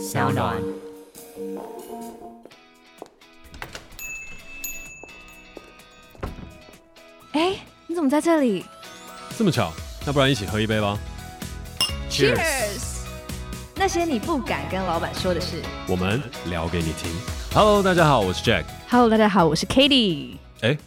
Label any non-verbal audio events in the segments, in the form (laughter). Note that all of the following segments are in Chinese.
小暖。哎，你怎么在这里？这么巧，那不然一起喝一杯吧。Cheers！那些你不敢跟老板说的事，我们聊给你听。Hello，大家好，我是 Jack。Hello，大家好，我是 Katie。哎，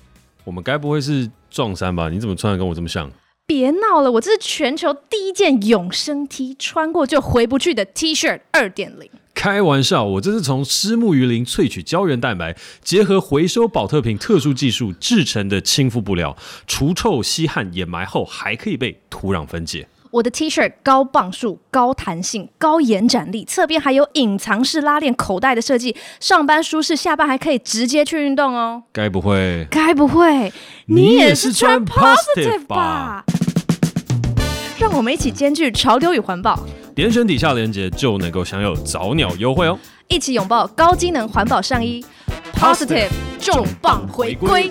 我们该不会是撞衫吧？你怎么穿的跟我这么像？别闹了，我这是全球第一件永生 T，穿过就回不去的 T 恤二点零。开玩笑，我这是从湿木鱼鳞萃取胶原蛋白，结合回收保特瓶特殊技术制成的亲肤布料，除臭、吸汗、掩埋后还可以被土壤分解。我的 T 恤高磅数、高弹性、高延展力，侧边还有隐藏式拉链口袋的设计，上班舒适，下班还可以直接去运动哦。该不会？该不会？你也是穿 Positive 吧？让我们一起兼具潮流与环保。点选底下链接就能够享有早鸟优惠哦！一起拥抱高机能环保上衣，Positive 重磅回归。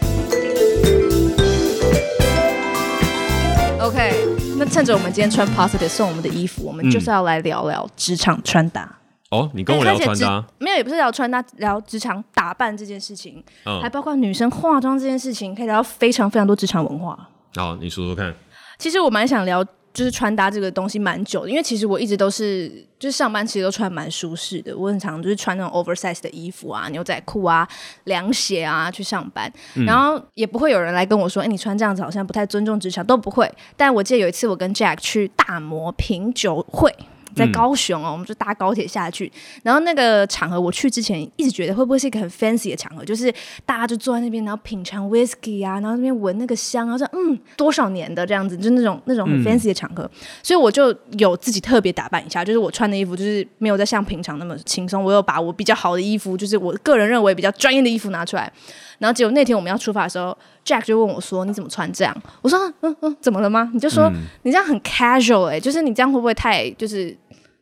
OK，那趁着我们今天穿 Positive 送我们的衣服，我们就是要来聊聊职场穿搭。哦，你跟我聊穿搭？没有，也不是聊穿搭，聊职场打扮这件事情，嗯，还包括女生化妆这件事情，可以聊到非常非常多职场文化。好，你说说看。其实我蛮想聊。就是穿搭这个东西蛮久的，因为其实我一直都是，就是上班其实都穿蛮舒适的。我很常就是穿那种 oversize 的衣服啊、牛仔裤啊、凉鞋啊去上班，嗯、然后也不会有人来跟我说，哎，你穿这样子好像不太尊重职场，都不会。但我记得有一次我跟 Jack 去大摩品酒会。在高雄哦，我们就搭高铁下去。然后那个场合，我去之前一直觉得会不会是一个很 fancy 的场合，就是大家就坐在那边，然后品尝 whisky 啊，然后那边闻那个香，然后说嗯，多少年的这样子，就那种那种很 fancy 的场合。所以我就有自己特别打扮一下，就是我穿的衣服就是没有在像平常那么轻松，我有把我比较好的衣服，就是我个人认为比较专业的衣服拿出来。然后结果那天我们要出发的时候，Jack 就问我说：“你怎么穿这样？”我说：“嗯嗯，怎么了吗？”你就说：“你这样很 casual 哎、欸，就是你这样会不会太就是？”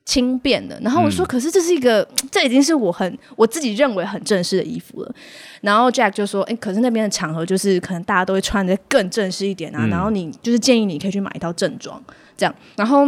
轻便了，然后我说，可是这是一个，嗯、这已经是我很我自己认为很正式的衣服了。然后 Jack 就说，哎，可是那边的场合就是可能大家都会穿的更正式一点啊。嗯、然后你就是建议你可以去买一套正装，这样。然后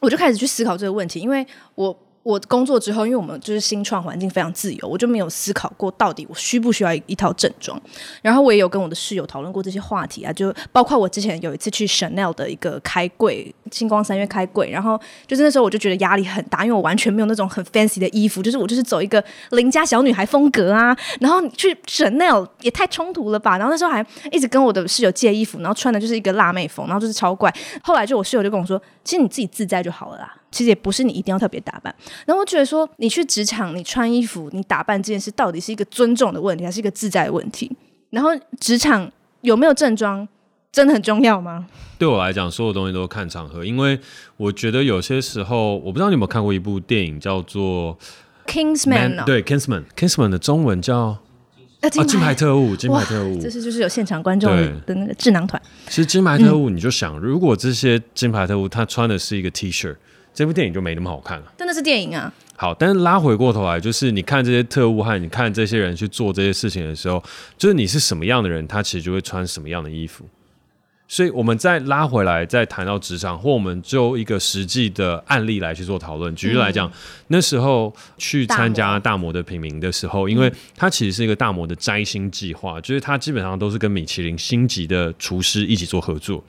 我就开始去思考这个问题，因为我。我工作之后，因为我们就是新创环境非常自由，我就没有思考过到底我需不需要一,套正装。然后我也有跟我的室友讨论过这些话题啊，就包括我之前有一次去 Chanel 的一个开柜，星光三月开柜，然后就是那时候我就觉得压力很大，因为我完全没有那种很 fancy 的衣服，就是我就是走一个邻家小女孩风格啊。然后去 Chanel 也太冲突了吧？然后那时候还一直跟我的室友借衣服，然后穿的就是一个辣妹风，然后就是超怪。后来就我室友就跟我说，其实你自己自在就好了啦。其实也不是你一定要特别打扮，然后我觉得说，你去职场，你穿衣服，你打扮这件事，到底是一个尊重的问题，还是一个自在的问题？然后职场有没有正装，真的很重要吗？对我来讲，所有东西都看场合，因为我觉得有些时候，我不知道你有没有看过一部电影，叫做《Kingsman》哦。对，《Kingsman》，《Kingsman》的中文叫。啊，金牌特务，金牌特务，这是就是有现场观众的那个智囊团。其实金牌特务，你就想，如果这些金牌特务他穿的是一个 T 恤，这部电影就没那么好看了。真的是电影啊！好，但是拉回过头来，就是你看这些特务和你看这些人去做这些事情的时候，就是你是什么样的人，他其实就会穿什么样的衣服。所以，我们再拉回来，再谈到职场，或我们就一个实际的案例来去做讨论。举例来讲，嗯、那时候去参加大摩的品名的时候，因为它其实是一个大摩的摘星计划，就是它基本上都是跟米其林星级的厨师一起做合作。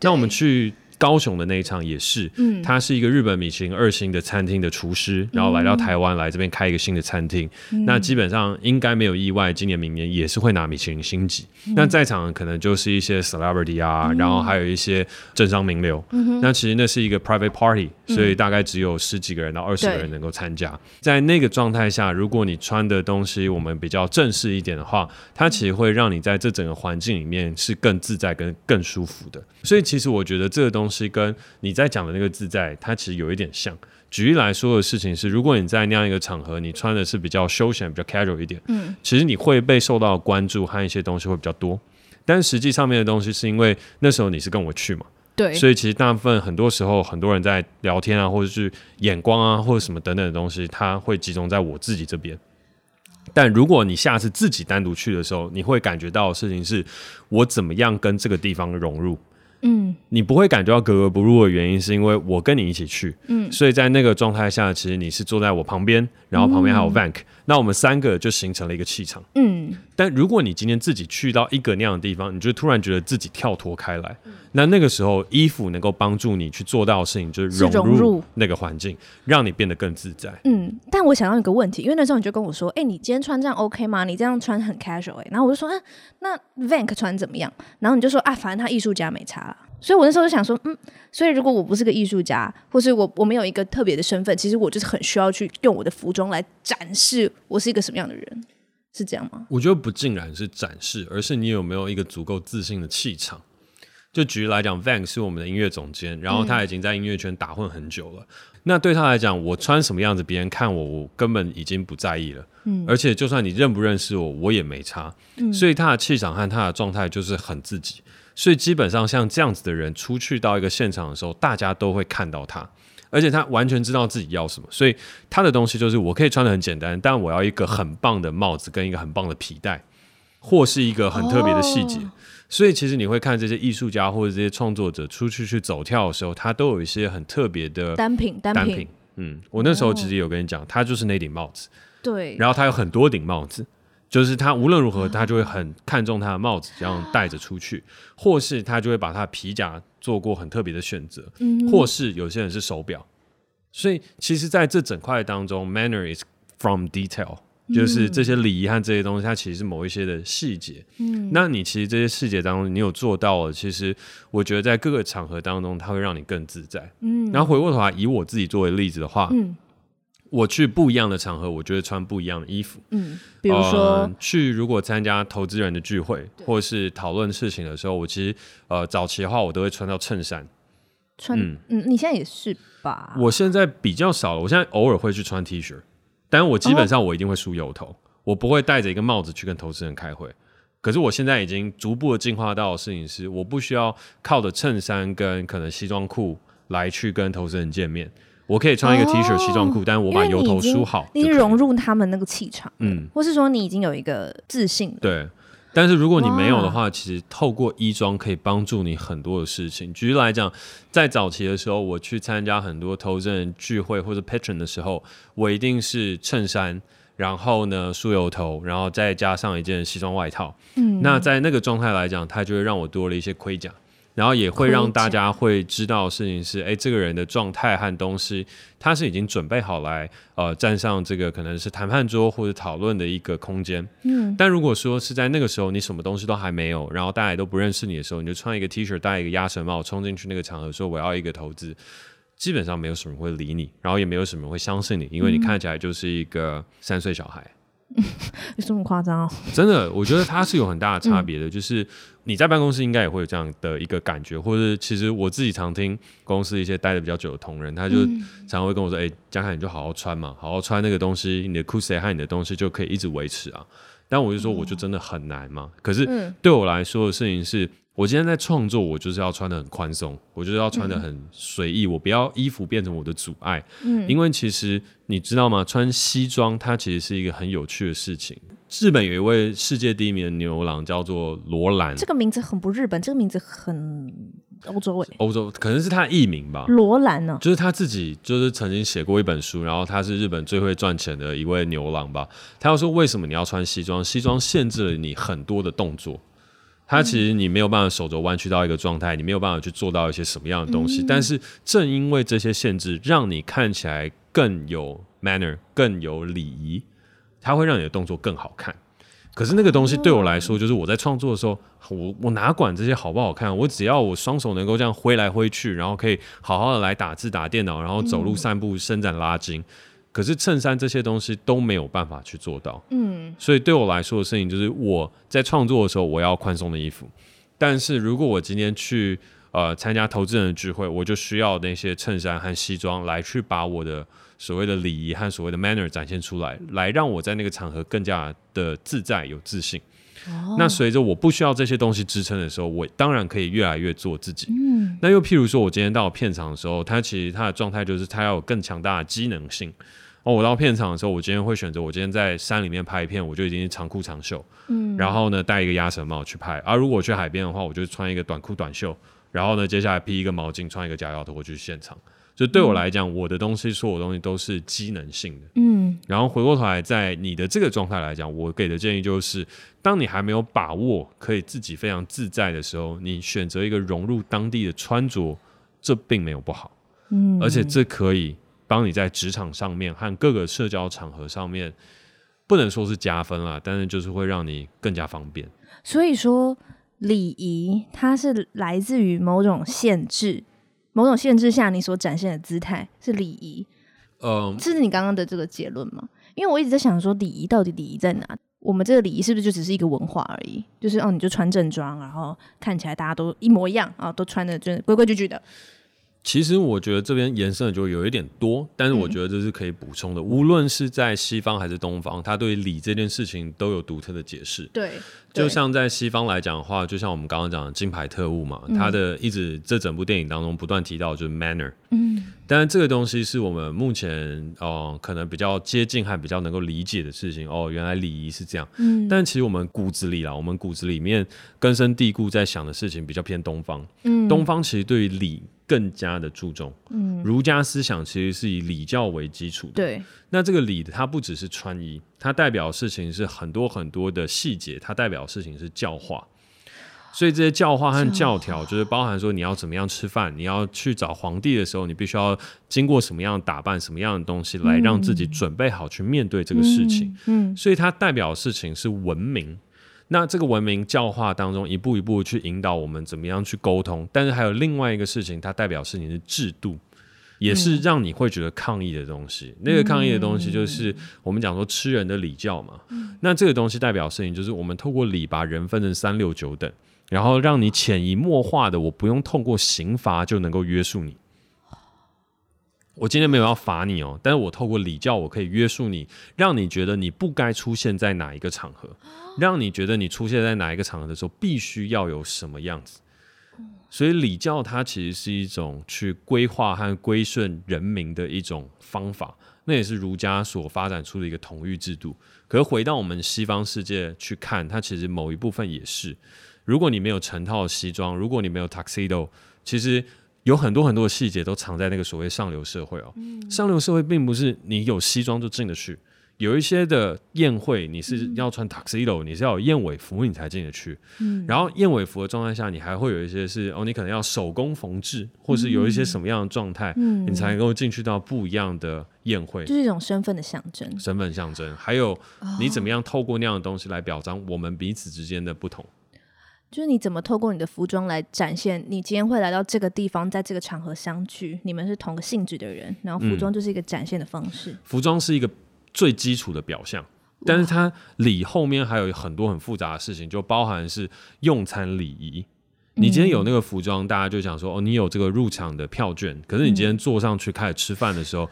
那我们去。高雄的那一场也是，嗯，他是一个日本米其林二星的餐厅的厨师，然后来到台湾来这边开一个新的餐厅。嗯、那基本上应该没有意外，今年明年也是会拿米其林星级。嗯、那在场可能就是一些 celebrity 啊，嗯、然后还有一些政商名流。那其实那是一个 private party，所以大概只有十几个人到二十个人能够参加。对在那个状态下，如果你穿的东西我们比较正式一点的话，它其实会让你在这整个环境里面是更自在跟更舒服的。所以其实我觉得这个东西跟你在讲的那个自在，它其实有一点像。举例来说的事情是，如果你在那样一个场合，你穿的是比较休闲、比较 casual 一点，嗯，其实你会被受到关注和一些东西会比较多。但实际上面的东西是因为那时候你是跟我去嘛，对，所以其实大部分很多时候很多人在聊天啊，或者是眼光啊，或者什么等等的东西，它会集中在我自己这边。但如果你下次自己单独去的时候，你会感觉到的事情是，我怎么样跟这个地方融入。嗯，你不会感觉到格格不入的原因，是因为我跟你一起去，嗯，所以在那个状态下，其实你是坐在我旁边，然后旁边还有 Vank，、嗯、那我们三个就形成了一个气场，嗯。但如果你今天自己去到一个那样的地方，你就突然觉得自己跳脱开来，嗯、那那个时候衣服能够帮助你去做到的事情，就是融入那个环境，让你变得更自在。嗯，但我想到一个问题，因为那时候你就跟我说，哎、欸，你今天穿这样 OK 吗？你这样穿很 casual 哎、欸，然后我就说，啊，那 Vank 穿怎么样？然后你就说，啊，反正他艺术家没差。所以我那时候就想说，嗯，所以如果我不是个艺术家，或是我我没有一个特别的身份，其实我就是很需要去用我的服装来展示我是一个什么样的人。是这样吗？我觉得不尽然是展示，而是你有没有一个足够自信的气场。就举例来讲，Vank 是我们的音乐总监，然后他已经在音乐圈打混很久了。嗯、那对他来讲，我穿什么样子，别人看我，我根本已经不在意了。嗯，而且就算你认不认识我，我也没差。嗯，所以他的气场和他的状态就是很自己。所以基本上像这样子的人出去到一个现场的时候，大家都会看到他。而且他完全知道自己要什么，所以他的东西就是我可以穿的很简单，但我要一个很棒的帽子跟一个很棒的皮带，或是一个很特别的细节。Oh. 所以其实你会看这些艺术家或者这些创作者出去去走跳的时候，他都有一些很特别的单品。单品，嗯，我那时候其实有跟你讲，他就是那顶帽子。对。然后他有很多顶帽子。就是他无论如何，他就会很看重他的帽子，这样戴着出去，或是他就会把他的皮夹做过很特别的选择，嗯，或是有些人是手表，所以其实在这整块当中，manner is from detail，就是这些礼仪和这些东西，它其实是某一些的细节，嗯，那你其实这些细节当中，你有做到了，其实我觉得在各个场合当中，它会让你更自在，嗯，然后回过头来，以我自己作为例子的话，嗯。我去不一样的场合，我就会穿不一样的衣服。嗯，比如说、呃、去如果参加投资人的聚会，或是讨论事情的时候，我其实呃早期的话，我都会穿到衬衫。穿嗯嗯，你现在也是吧？我现在比较少了，我现在偶尔会去穿 T 恤，但我基本上我一定会梳油头，哦、我不会戴着一个帽子去跟投资人开会。可是我现在已经逐步的进化到摄影师，我不需要靠着衬衫跟可能西装裤来去跟投资人见面。我可以穿一个 T 恤、西装裤，哦、但是我把油头梳好，你融入他们那个气场，嗯，或是说你已经有一个自信。对，但是如果你没有的话，其实透过衣装可以帮助你很多的事情。举例来讲，在早期的时候，我去参加很多投资人聚会或者 patron 的时候，我一定是衬衫，然后呢梳油头，然后再加上一件西装外套。嗯，那在那个状态来讲，它就会让我多了一些盔甲。然后也会让大家会知道事情是，哎，这个人的状态和东西，他是已经准备好来，呃，站上这个可能是谈判桌或者讨论的一个空间。嗯。但如果说是在那个时候，你什么东西都还没有，然后大家也都不认识你的时候，你就穿一个 T 恤，戴一个鸭舌帽，冲进去那个场合说我要一个投资，基本上没有什么人会理你，然后也没有什么人会相信你，因为你看起来就是一个三岁小孩。(laughs) 有这么夸张哦？真的，我觉得它是有很大的差别的。嗯、就是你在办公室应该也会有这样的一个感觉，或者其实我自己常听公司一些待的比较久的同仁，他就常常会跟我说：“哎、嗯，嘉凯，你就好好穿嘛，好好穿那个东西，你的裤子和你的东西就可以一直维持啊。”但我就说，我就真的很难嘛。嗯、可是对我来说的事情是。我今天在创作，我就是要穿的很宽松，我就是要穿的很随意，嗯、我不要衣服变成我的阻碍。嗯，因为其实你知道吗？穿西装它其实是一个很有趣的事情。日本有一位世界第一名的牛郎叫做罗兰，这个名字很不日本，这个名字很欧洲味。欧洲可能是他的艺名吧。罗兰呢，就是他自己就是曾经写过一本书，然后他是日本最会赚钱的一位牛郎吧。他要说为什么你要穿西装？西装限制了你很多的动作。它其实你没有办法手肘弯曲到一个状态，你没有办法去做到一些什么样的东西。嗯、但是正因为这些限制，让你看起来更有 manner，更有礼仪，它会让你的动作更好看。可是那个东西对我来说，就是我在创作的时候，我我哪管这些好不好看？我只要我双手能够这样挥来挥去，然后可以好好的来打字、打电脑，然后走路、散步、伸展、拉筋。可是衬衫这些东西都没有办法去做到，嗯，所以对我来说的事情就是我在创作的时候我要宽松的衣服，但是如果我今天去呃参加投资人的聚会，我就需要那些衬衫和西装来去把我的所谓的礼仪和所谓的 manner 展现出来，来让我在那个场合更加的自在有自信。哦，那随着我不需要这些东西支撑的时候，我当然可以越来越做自己。嗯，那又譬如说我今天到片场的时候，它其实它的状态就是它要有更强大的机能性。哦，我到片场的时候，我今天会选择我今天在山里面拍一片，我就已经长裤长袖，嗯，然后呢戴一个鸭舌帽去拍。而、啊、如果去海边的话，我就穿一个短裤短袖，然后呢，接下来披一个毛巾，穿一个夹脚拖去现场。就对我来讲，嗯、我的东西，所有东西都是机能性的。嗯，然后回过头来，在你的这个状态来讲，我给的建议就是，当你还没有把握可以自己非常自在的时候，你选择一个融入当地的穿着，这并没有不好。嗯，而且这可以帮你在职场上面和各个社交场合上面，不能说是加分啦，但是就是会让你更加方便。所以说，礼仪它是来自于某种限制。某种限制下，你所展现的姿态是礼仪，嗯，这是你刚刚的这个结论吗？因为我一直在想说，礼仪到底礼仪在哪？我们这个礼仪是不是就只是一个文化而已？就是哦，你就穿正装，然后看起来大家都一模一样啊，都穿的就规规矩矩的。其实我觉得这边延伸的就有一点多，但是我觉得这是可以补充的。嗯、无论是在西方还是东方，他对礼这件事情都有独特的解释。对，就像在西方来讲的话，就像我们刚刚讲的《金牌特务》嘛，他、嗯、的一直这整部电影当中不断提到就是 manner。嗯。但是这个东西是我们目前哦、呃，可能比较接近还比较能够理解的事情哦。原来礼仪是这样。嗯。但其实我们骨子里啦，我们骨子里面根深蒂固在想的事情比较偏东方。嗯。东方其实对于礼。更加的注重，嗯，儒家思想其实是以礼教为基础的。对，那这个礼，它不只是穿衣，它代表的事情是很多很多的细节，它代表的事情是教化。所以这些教化和教条，就是包含说你要怎么样吃饭，你要去找皇帝的时候，你必须要经过什么样的打扮，什么样的东西，来让自己准备好去面对这个事情。嗯，嗯，所以它代表的事情是文明。那这个文明教化当中，一步一步去引导我们怎么样去沟通，但是还有另外一个事情，它代表是你的制度，也是让你会觉得抗议的东西。嗯、那个抗议的东西就是我们讲说吃人的礼教嘛。嗯、那这个东西代表事情就是我们透过礼把人分成三六九等，然后让你潜移默化的，我不用透过刑罚就能够约束你。我今天没有要罚你哦，但是我透过礼教，我可以约束你，让你觉得你不该出现在哪一个场合，让你觉得你出现在哪一个场合的时候，必须要有什么样子。所以礼教它其实是一种去规划和归顺人民的一种方法，那也是儒家所发展出的一个统御制度。可是回到我们西方世界去看，它其实某一部分也是，如果你没有成套西装，如果你没有 tuxedo，其实。有很多很多的细节都藏在那个所谓上流社会哦。嗯、上流社会并不是你有西装就进得去，有一些的宴会你是要穿 tuxedo，、嗯、你是要有燕尾服你才进得去。嗯、然后燕尾服的状态下，你还会有一些是哦，你可能要手工缝制，或是有一些什么样的状态，嗯、你才能够进去到不一样的宴会。就是一种身份的象征。身份象征，还有你怎么样透过那样的东西来表彰我们彼此之间的不同。就是你怎么透过你的服装来展现你今天会来到这个地方，在这个场合相聚，你们是同个性质的人，然后服装就是一个展现的方式。嗯、服装是一个最基础的表象，但是它里后面还有很多很复杂的事情，就包含是用餐礼仪。你今天有那个服装，大家就想说哦，你有这个入场的票券，可是你今天坐上去开始吃饭的时候，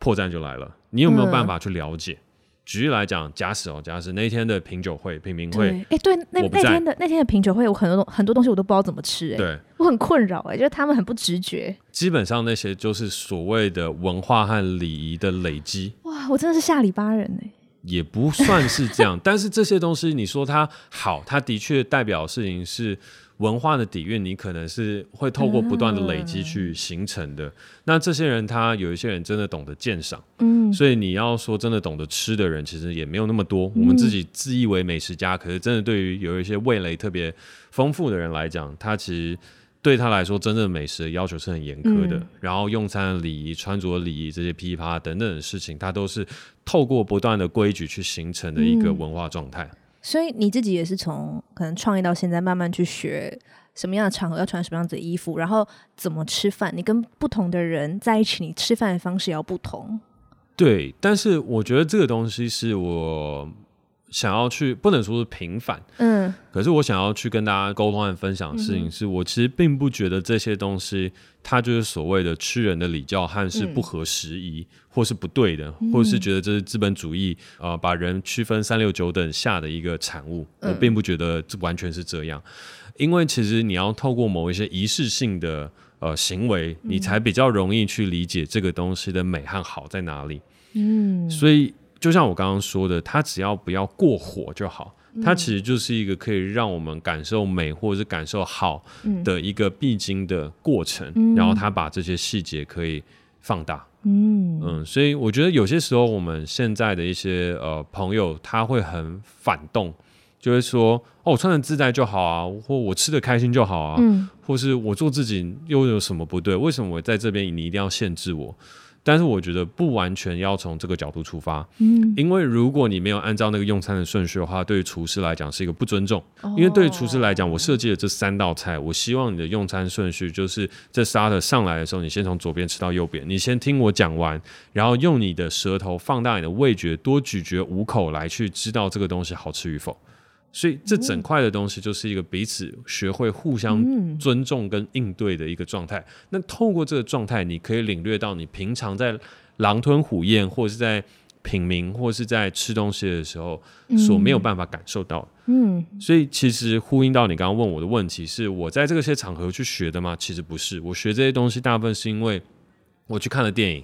破绽就来了，你有没有办法去了解？嗯举例来讲，假使哦，假使那天的品酒会、品茗会，哎、欸，对，那那天的那天的品酒会，我很多很多东西我都不知道怎么吃、欸，哎，对，我很困扰，哎，就是他们很不直觉。基本上那些就是所谓的文化和礼仪的累积。哇，我真的是下里巴人哎、欸。也不算是这样，但是这些东西你说它好，它的确代表的事情是。文化的底蕴，你可能是会透过不断的累积去形成的。嗯、那这些人，他有一些人真的懂得鉴赏，嗯，所以你要说真的懂得吃的人，其实也没有那么多。嗯、我们自己自以为美食家，可是真的对于有一些味蕾特别丰富的人来讲，他其实对他来说，真正的美食的要求是很严苛的。嗯、然后用餐的礼仪、穿着礼仪这些噼啪等等的事情，它都是透过不断的规矩去形成的一个文化状态。所以你自己也是从可能创业到现在，慢慢去学什么样的场合要穿什么样子的衣服，然后怎么吃饭。你跟不同的人在一起，你吃饭的方式要不同。对，但是我觉得这个东西是我。想要去不能说是平反，嗯，可是我想要去跟大家沟通和分享的事情是，我其实并不觉得这些东西它就是所谓的吃人的礼教和是不合时宜，或是不对的，或是觉得这是资本主义呃把人区分三六九等下的一个产物。我并不觉得这完全是这样，因为其实你要透过某一些仪式性的呃行为，你才比较容易去理解这个东西的美和好在哪里。嗯，所以。就像我刚刚说的，他只要不要过火就好。它其实就是一个可以让我们感受美或者是感受好的一个必经的过程。嗯、然后他把这些细节可以放大。嗯嗯，所以我觉得有些时候我们现在的一些呃朋友，他会很反动，就会说哦，我穿的自在就好啊，或我吃的开心就好啊，嗯、或是我做自己又有什么不对？为什么我在这边你一定要限制我？但是我觉得不完全要从这个角度出发，嗯，因为如果你没有按照那个用餐的顺序的话，对于厨师来讲是一个不尊重。哦、因为对于厨师来讲，我设计了这三道菜，我希望你的用餐顺序就是这沙的上来的时候，你先从左边吃到右边，你先听我讲完，然后用你的舌头放大你的味觉，多咀嚼五口来去知道这个东西好吃与否。所以这整块的东西就是一个彼此学会互相尊重跟应对的一个状态。嗯、那透过这个状态，你可以领略到你平常在狼吞虎咽，或者是在品茗，或是在吃东西的时候所没有办法感受到。嗯，所以其实呼应到你刚刚问我的问题，是我在这些场合去学的吗？其实不是，我学这些东西大部分是因为我去看了电影。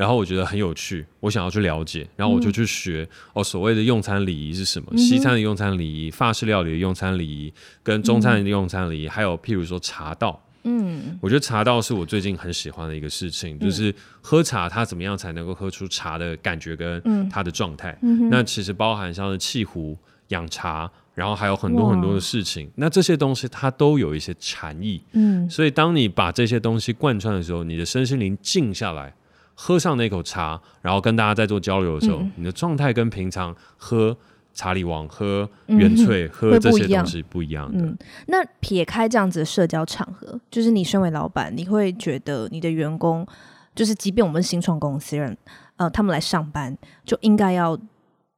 然后我觉得很有趣，我想要去了解，然后我就去学、嗯、哦，所谓的用餐礼仪是什么？嗯、西餐的用餐礼仪、法式料理的用餐礼仪，跟中餐的用餐礼仪，嗯、还有譬如说茶道。嗯，我觉得茶道是我最近很喜欢的一个事情，嗯、就是喝茶，它怎么样才能够喝出茶的感觉跟它的状态？嗯、哼那其实包含像是沏壶、养茶，然后还有很多很多的事情。那这些东西它都有一些禅意。嗯，所以当你把这些东西贯穿的时候，你的身心灵静下来。喝上那口茶，然后跟大家在做交流的时候，嗯、你的状态跟平常喝茶里王、喝原萃、嗯、(laughs) 喝这些东西不一样的。嗯、那撇开这样子的社交场合，就是你身为老板，你会觉得你的员工，就是即便我们新创公司人，呃，他们来上班就应该要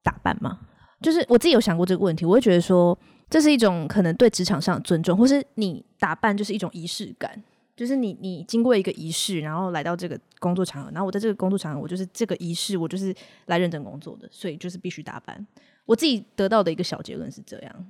打扮吗？就是我自己有想过这个问题，我会觉得说，这是一种可能对职场上的尊重，或是你打扮就是一种仪式感。就是你，你经过一个仪式，然后来到这个工作场合，然后我在这个工作场合，我就是这个仪式，我就是来认真工作的，所以就是必须打扮。我自己得到的一个小结论是这样。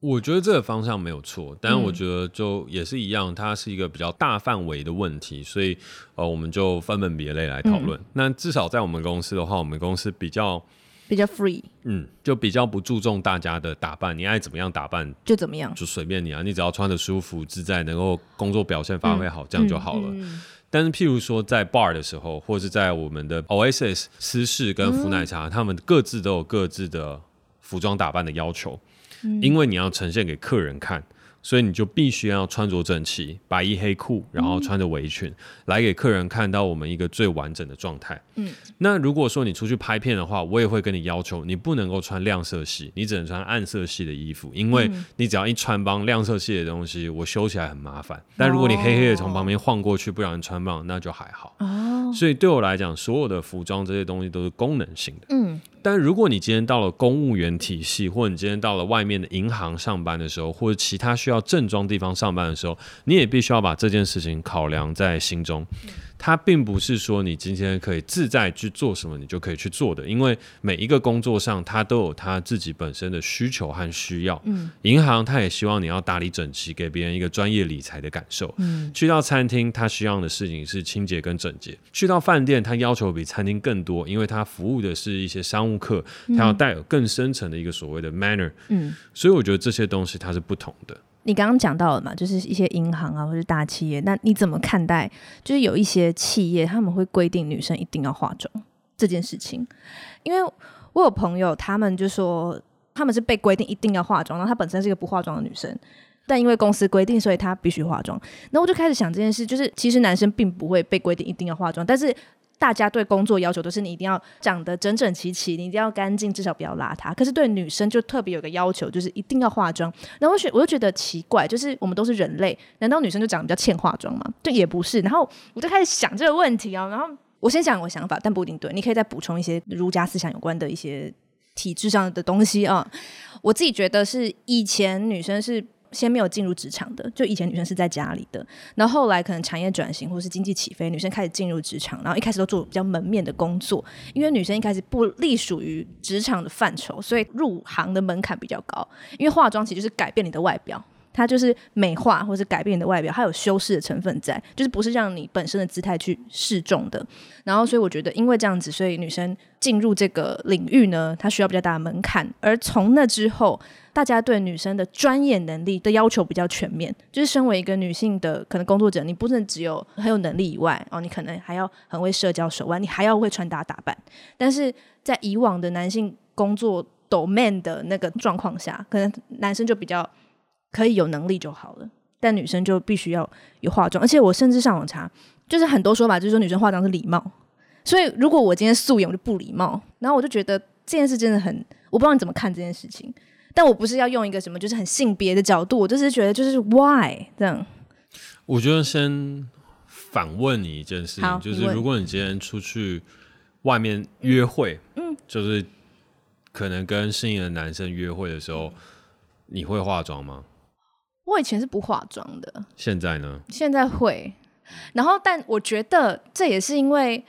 我觉得这个方向没有错，但我觉得就也是一样，它是一个比较大范围的问题，所以呃，我们就分门别类来讨论。嗯、那至少在我们公司的话，我们公司比较。比较 free，嗯，就比较不注重大家的打扮，你爱怎么样打扮就怎么样，就随便你啊，你只要穿的舒服自在，能够工作表现发挥好，嗯、这样就好了。嗯嗯、但是譬如说在 bar 的时候，或是在我们的 Oasis 私事跟福奶茶，嗯、他们各自都有各自的服装打扮的要求，嗯、因为你要呈现给客人看。所以你就必须要穿着整齐，白衣黑裤，然后穿着围裙，嗯、来给客人看到我们一个最完整的状态。嗯，那如果说你出去拍片的话，我也会跟你要求，你不能够穿亮色系，你只能穿暗色系的衣服，因为你只要一穿帮亮色系的东西，我修起来很麻烦。但如果你黑黑的从旁边晃过去，不让人穿帮，那就还好。哦，所以对我来讲，所有的服装这些东西都是功能性的。嗯。但如果你今天到了公务员体系，或者你今天到了外面的银行上班的时候，或者其他需要正装地方上班的时候，你也必须要把这件事情考量在心中。它并不是说你今天可以自在去做什么，你就可以去做的，因为每一个工作上，它都有它自己本身的需求和需要。嗯，银行它也希望你要打理整齐，给别人一个专业理财的感受。嗯，去到餐厅，它需要的事情是清洁跟整洁；去到饭店，它要求比餐厅更多，因为它服务的是一些商务客，它要带有更深层的一个所谓的 manner。嗯，所以我觉得这些东西它是不同的。你刚刚讲到了嘛，就是一些银行啊，或者大企业，那你怎么看待？就是有一些企业他们会规定女生一定要化妆这件事情，因为我有朋友，他们就说他们是被规定一定要化妆，然后她本身是一个不化妆的女生，但因为公司规定，所以她必须化妆。那我就开始想这件事，就是其实男生并不会被规定一定要化妆，但是。大家对工作要求都是你一定要长得整整齐齐，你一定要干净，至少不要邋遢。可是对女生就特别有个要求，就是一定要化妆。然后我觉我就觉得奇怪，就是我们都是人类，难道女生就长得比较欠化妆吗？对，也不是。然后我就开始想这个问题啊。然后我先讲我想法，但不一定对。你可以再补充一些儒家思想有关的一些体制上的东西啊。我自己觉得是以前女生是。先没有进入职场的，就以前女生是在家里的，然后后来可能产业转型或是经济起飞，女生开始进入职场，然后一开始都做比较门面的工作，因为女生一开始不隶属于职场的范畴，所以入行的门槛比较高。因为化妆其实就是改变你的外表，它就是美化或是改变你的外表，它有修饰的成分在，就是不是让你本身的姿态去示众的。然后，所以我觉得，因为这样子，所以女生进入这个领域呢，她需要比较大的门槛。而从那之后，大家对女生的专业能力的要求比较全面，就是身为一个女性的可能工作者，你不能只有很有能力以外，哦，你可能还要很会社交手腕，你还要会穿搭打扮。但是在以往的男性工作 domain 的那个状况下，可能男生就比较。可以有能力就好了，但女生就必须要有化妆。而且我甚至上网查，就是很多说法，就是说女生化妆是礼貌。所以如果我今天素颜，我就不礼貌。然后我就觉得这件事真的很，我不知道你怎么看这件事情。但我不是要用一个什么就是很性别的角度，我就是觉得就是 why 这样。我觉得先反问你一件事情，就是如果你今天出去外面约会，嗯，就是可能跟心仪的男生约会的时候，你会化妆吗？我以前是不化妆的，现在呢？现在会，然后但我觉得这也是因为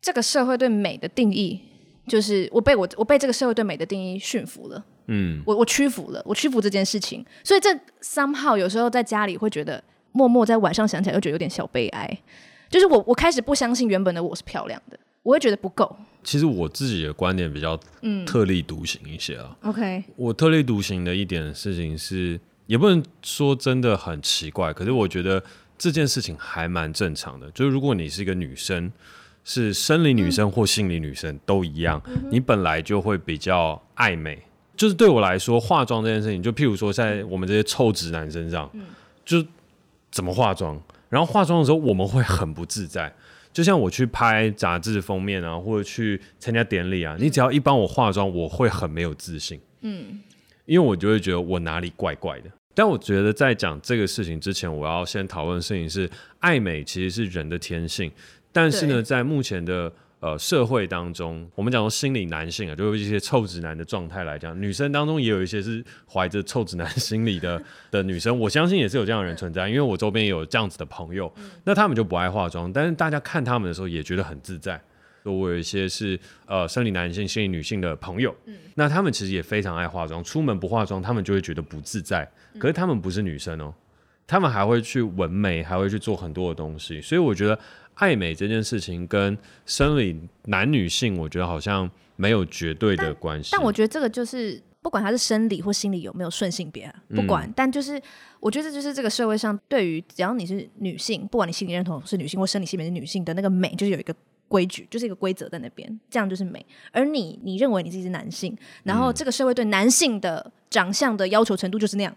这个社会对美的定义，就是我被我我被这个社会对美的定义驯服了，嗯，我我屈服了，我屈服这件事情，所以这 somehow 有时候在家里会觉得默默在晚上想起来又觉得有点小悲哀，就是我我开始不相信原本的我是漂亮的，我会觉得不够。其实我自己的观点比较嗯特立独行一些啊，嗯，OK，我特立独行的一点事情是。也不能说真的很奇怪，可是我觉得这件事情还蛮正常的。就是如果你是一个女生，是生理女生或心理女生都一样，嗯、你本来就会比较爱美。就是对我来说，化妆这件事情，就譬如说在我们这些臭直男身上，嗯、就怎么化妆，然后化妆的时候我们会很不自在。就像我去拍杂志封面啊，或者去参加典礼啊，你只要一帮我化妆，我会很没有自信。嗯，因为我就会觉得我哪里怪怪的。但我觉得在讲这个事情之前，我要先讨论的事情是，爱美其实是人的天性。但是呢，在目前的呃社会当中，我们讲说心理男性啊，就是一些臭直男的状态来讲，女生当中也有一些是怀着臭直男心理的 (laughs) 的女生。我相信也是有这样的人存在，因为我周边也有这样子的朋友，那他们就不爱化妆，但是大家看他们的时候也觉得很自在。我有一些是呃生理男性、心理女性的朋友，嗯，那他们其实也非常爱化妆，出门不化妆，他们就会觉得不自在。可是他们不是女生哦，他们还会去纹眉，还会去做很多的东西。所以我觉得爱美这件事情跟生理男女性，我觉得好像没有绝对的关系。但我觉得这个就是不管他是生理或心理有没有顺性别啊，不管，嗯，但就是我觉得这就是这个社会上对于只要你是女性，不管你心理认同是女性或生理性别是女性的那个美，就是有一个。规矩就是一个规则在那边，这样就是美。而你，你认为你自己是男性，然后这个社会对男性的长相的要求程度就是那样，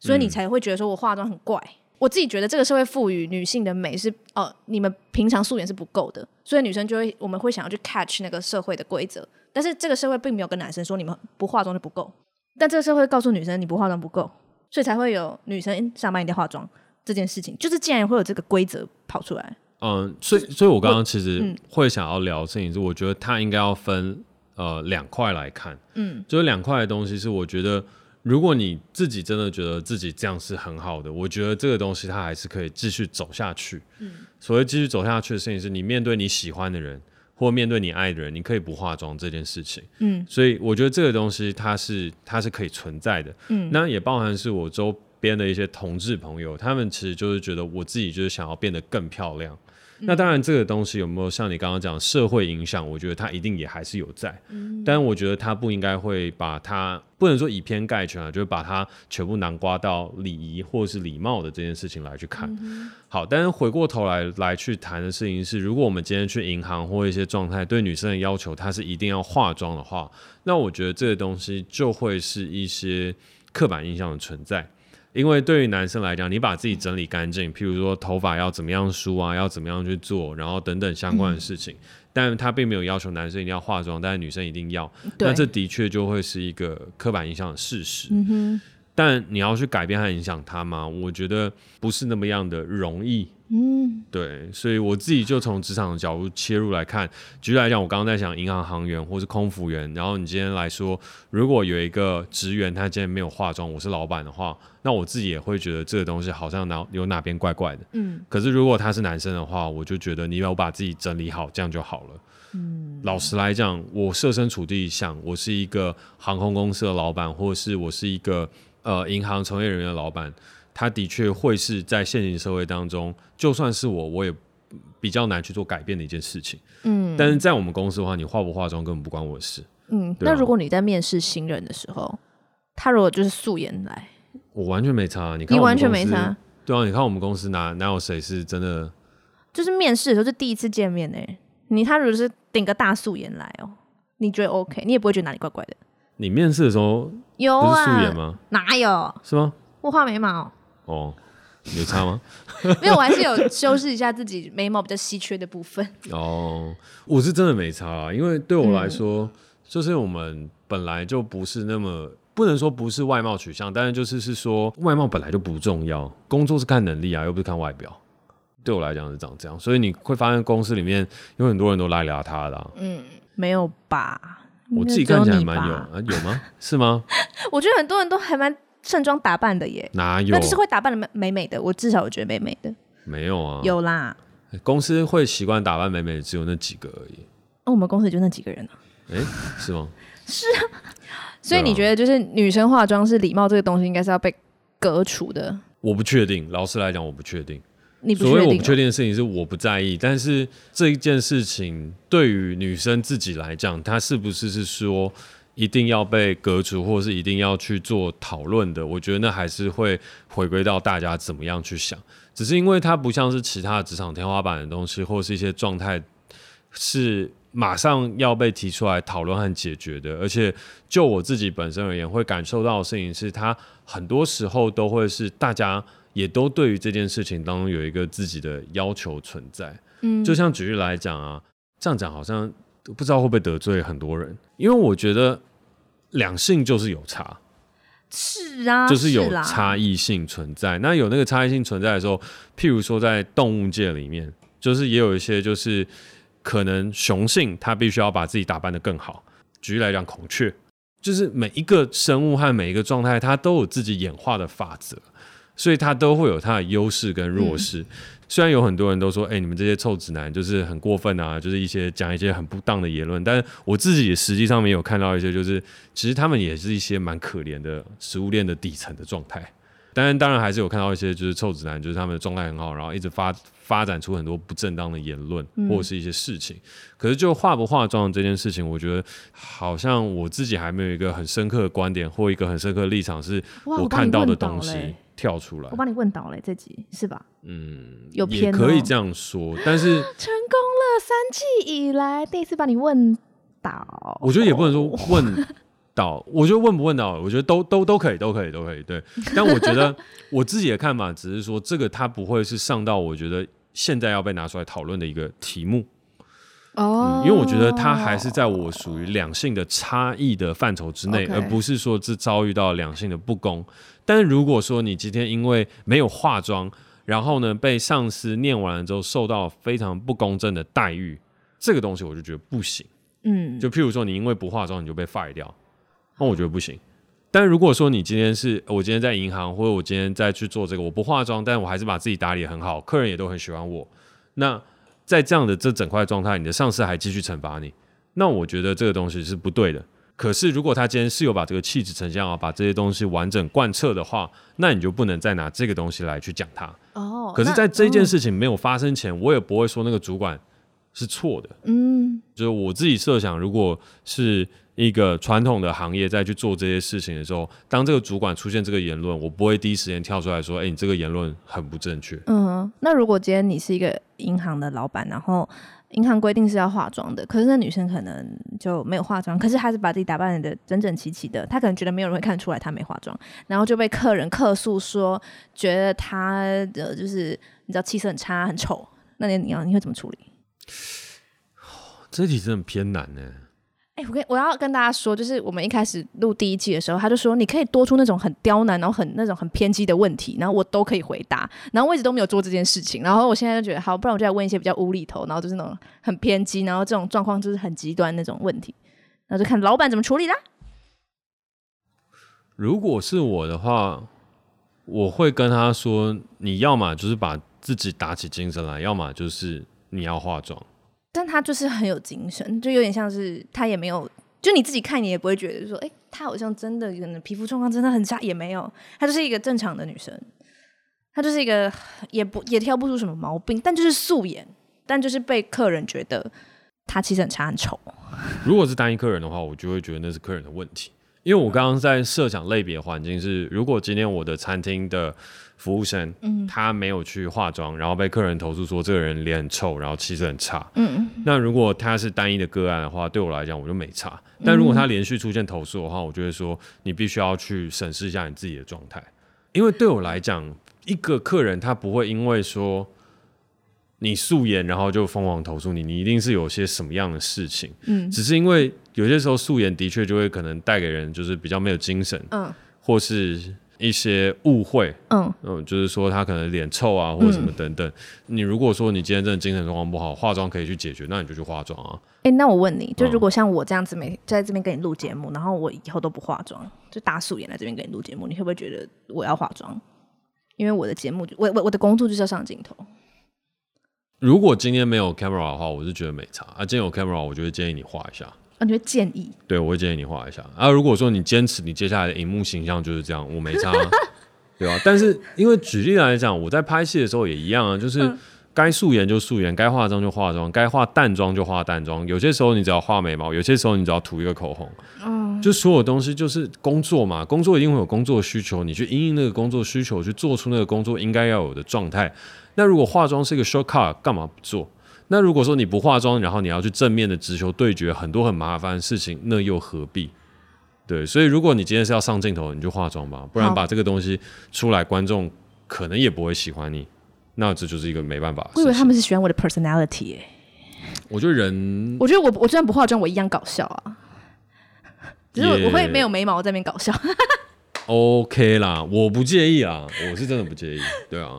所以你才会觉得说我化妆很怪。我自己觉得这个社会赋予女性的美是哦，你们平常素颜是不够的，所以女生就会我们会想要去 catch 那个社会的规则。但是这个社会并没有跟男生说你们不化妆就不够，但这个社会告诉女生你不化妆不够，所以才会有女生上班一定要化妆这件事情。就是既然会有这个规则跑出来。嗯，所以，所以我刚刚其实会想要聊摄影师，我觉得他应该要分呃两块来看，嗯，就是两块的东西是，我觉得如果你自己真的觉得自己这样是很好的，我觉得这个东西它还是可以继续走下去。嗯，所谓继续走下去的事情是，你面对你喜欢的人或面对你爱的人，你可以不化妆这件事情。嗯，所以我觉得这个东西它是它是可以存在的。嗯，那也包含是我周边的一些同志朋友，他们其实就是觉得我自己就是想要变得更漂亮。那当然，这个东西有没有像你刚刚讲社会影响？我觉得它一定也还是有在，嗯、但我觉得它不应该会把它不能说以偏概全啊，就是把它全部囊括到礼仪或者是礼貌的这件事情来去看。嗯、好，但是回过头来来去谈的事情是，如果我们今天去银行或一些状态对女生的要求，她是一定要化妆的话，那我觉得这个东西就会是一些刻板印象的存在。因为对于男生来讲，你把自己整理干净，譬如说头发要怎么样梳啊，要怎么样去做，然后等等相关的事情，嗯、但他并没有要求男生一定要化妆，但是女生一定要，那这的确就会是一个刻板印象的事实。嗯、但你要去改变和影响他吗？我觉得不是那么样的容易。嗯，对，所以我自己就从职场的角度切入来看，举例来讲，我刚刚在想银行行员或是空服员，然后你今天来说，如果有一个职员他今天没有化妆，我是老板的话，那我自己也会觉得这个东西好像哪有哪边怪怪的。嗯，可是如果他是男生的话，我就觉得你要把自己整理好，这样就好了。嗯，老实来讲，我设身处地想，我是一个航空公司的老板，或是我是一个呃银行从业人员的老板。他的确会是在现行社会当中，就算是我，我也比较难去做改变的一件事情。嗯，但是在我们公司的话，你化不化妆根本不关我的事。嗯，啊、那如果你在面试新人的时候，他如果就是素颜来，我完全没差。你看，你完全没差。对啊，你看我们公司哪哪有谁是真的？就是面试的时候就第一次见面呢、欸，你他如果是顶个大素颜来哦、喔，你觉得 OK？你也不会觉得哪里怪怪的。你面试的时候有啊？素颜吗？哪有？是吗？我画眉毛。哦，有差吗？(laughs) 没有，我还是有修饰一下自己眉毛比较稀缺的部分。(laughs) 哦，我是真的没差啊，因为对我来说，嗯、就是我们本来就不是那么不能说不是外貌取向，但是就是是说外貌本来就不重要，工作是看能力啊，又不是看外表。对我来讲是长这样，所以你会发现公司里面有很多人都邋里邋遢的、啊。嗯，没有吧？我自己看起来蛮有啊，有吗？是吗？(laughs) 我觉得很多人都还蛮。盛装打扮的耶，哪有？那就是会打扮的美美美的，我至少我觉得美美的。没有啊，有啦。公司会习惯打扮美美的只有那几个而已。那、哦、我们公司就那几个人啊。哎、欸，是吗？是啊。所以你觉得就是女生化妆是礼貌这个东西应该是要被革除的？我不确定，老实来讲，我不确定。你不确定？所以我不确定的事情是我不在意，但是这一件事情对于女生自己来讲，她是不是是说？一定要被革除，或是一定要去做讨论的，我觉得那还是会回归到大家怎么样去想。只是因为它不像是其他的职场天花板的东西，或是一些状态是马上要被提出来讨论和解决的。而且就我自己本身而言，会感受到的事情是，它很多时候都会是大家也都对于这件事情当中有一个自己的要求存在。嗯，就像举例来讲啊，这样讲好像。不知道会不会得罪很多人，因为我觉得两性就是有差，是啊，就是有差异性存在。那有那个差异性存在的时候，譬如说在动物界里面，就是也有一些就是可能雄性它必须要把自己打扮得更好。举例来讲，孔雀就是每一个生物和每一个状态，它都有自己演化的法则，所以它都会有它的优势跟弱势。嗯虽然有很多人都说，哎、欸，你们这些臭直男就是很过分啊，就是一些讲一些很不当的言论，但是我自己也实际上没有看到一些，就是其实他们也是一些蛮可怜的食物链的底层的状态。当然，当然还是有看到一些就是臭直男，就是他们的状态很好，然后一直发发展出很多不正当的言论或者是一些事情。嗯、可是就化不化妆这件事情，我觉得好像我自己还没有一个很深刻的观点或一个很深刻的立场，是我看到的东西。跳出来，我把你问倒了这集是吧？嗯，有偏、可以这样说，但是 (laughs) 成功了，三季以来第一次把你问倒。我觉得也不能说问倒，我觉得问不问倒，我觉得都都都可以，都可以，都可以。对，但我觉得 (laughs) 我自己的看法只是说，这个它不会是上到我觉得现在要被拿出来讨论的一个题目。哦、嗯，因为我觉得它还是在我属于两性的差异的范畴之内而不是说这遭遇到两性的不公。但是如果说你今天因为没有化妆，然后呢被上司念完了之后受到非常不公正的待遇，这个东西我就觉得不行。嗯，就譬如说你因为不化妆你就被 fire 掉，那我觉得不行。但如果说你今天是我今天在银行，或者我今天在去做这个，我不化妆，但我还是把自己打理得很好，客人也都很喜欢我，那。在这样的这整块状态，你的上司还继续惩罚你，那我觉得这个东西是不对的。可是如果他今天是有把这个气质呈现好，把这些东西完整贯彻的话，那你就不能再拿这个东西来去讲他。哦。可是，在这件事情没有发生前，我也不会说那个主管是错的。嗯。就是我自己设想，如果是。一个传统的行业在去做这些事情的时候，当这个主管出现这个言论，我不会第一时间跳出来说：“哎、欸，你这个言论很不正确。”嗯，那如果今天你是一个银行的老板，然后银行规定是要化妆的，可是那女生可能就没有化妆，可是她是把自己打扮的整整齐齐的，她可能觉得没有人会看出来她没化妆，然后就被客人客诉说，觉得她的就是你知道气色很差、很丑，那你你要你会怎么处理？这题真的偏难呢。哎、我跟我要跟大家说，就是我们一开始录第一季的时候，他就说你可以多出那种很刁难，然后很那种很偏激的问题，然后我都可以回答。然后我一直都没有做这件事情，然后我现在就觉得好，不然我就来问一些比较无厘头，然后就是那种很偏激，然后这种状况就是很极端那种问题，然后就看老板怎么处理啦。如果是我的话，我会跟他说，你要么就是把自己打起精神来，要么就是你要化妆。但他就是很有精神，就有点像是他也没有，就你自己看你也不会觉得说，哎、欸，他好像真的可能皮肤状况真的很差，也没有，她就是一个正常的女生。她就是一个也不也挑不出什么毛病，但就是素颜，但就是被客人觉得她其实很差很丑。如果是单一客人的话，我就会觉得那是客人的问题。因为我刚刚在设想类别环境是，如果今天我的餐厅的服务生，嗯，他没有去化妆，然后被客人投诉说这个人脸很臭，然后气色很差，嗯，那如果他是单一的个案的话，对我来讲我就没差。但如果他连续出现投诉的话，我就会说你必须要去审视一下你自己的状态，因为对我来讲，一个客人他不会因为说。你素颜，然后就疯狂投诉你，你一定是有些什么样的事情。嗯，只是因为有些时候素颜的确就会可能带给人就是比较没有精神，嗯，或是一些误会，嗯嗯，就是说他可能脸臭啊，或者什么等等。嗯、你如果说你今天真的精神状况不好，化妆可以去解决，那你就去化妆啊。哎、欸，那我问你，就如果像我这样子没在这边跟你录节目，然后我以后都不化妆，就大素颜来这边跟你录节目，你会不会觉得我要化妆？因为我的节目，我我我的工作就是要上镜头。如果今天没有 camera 的话，我是觉得没差啊。今天有 camera，我就会建议你画一下。啊，你会建议？对，我会建议你画一下。啊，如果说你坚持你接下来的荧幕形象就是这样，我没差，(laughs) 对吧、啊？但是因为举例来讲，我在拍戏的时候也一样啊，就是该素颜就素颜，该化妆就化妆，该化淡妆就化淡妆。有些时候你只要画眉毛，有些时候你只要涂一个口红。嗯，就所有东西就是工作嘛，工作一定会有工作需求，你去因应那个工作需求去做出那个工作应该要有的状态。那如果化妆是一个 shortcut，干嘛不做？那如果说你不化妆，然后你要去正面的直球对决很多很麻烦的事情，那又何必？对，所以如果你今天是要上镜头，你就化妆吧，不然把这个东西出来，观众可能也不会喜欢你。那这就是一个没办法。我以为他们是喜欢我的 personality 欸。我觉得人，我觉得我我虽然不化妆，我一样搞笑啊。只是我会没有眉毛在那边搞笑。(laughs) OK 啦，我不介意啊，我是真的不介意。对啊。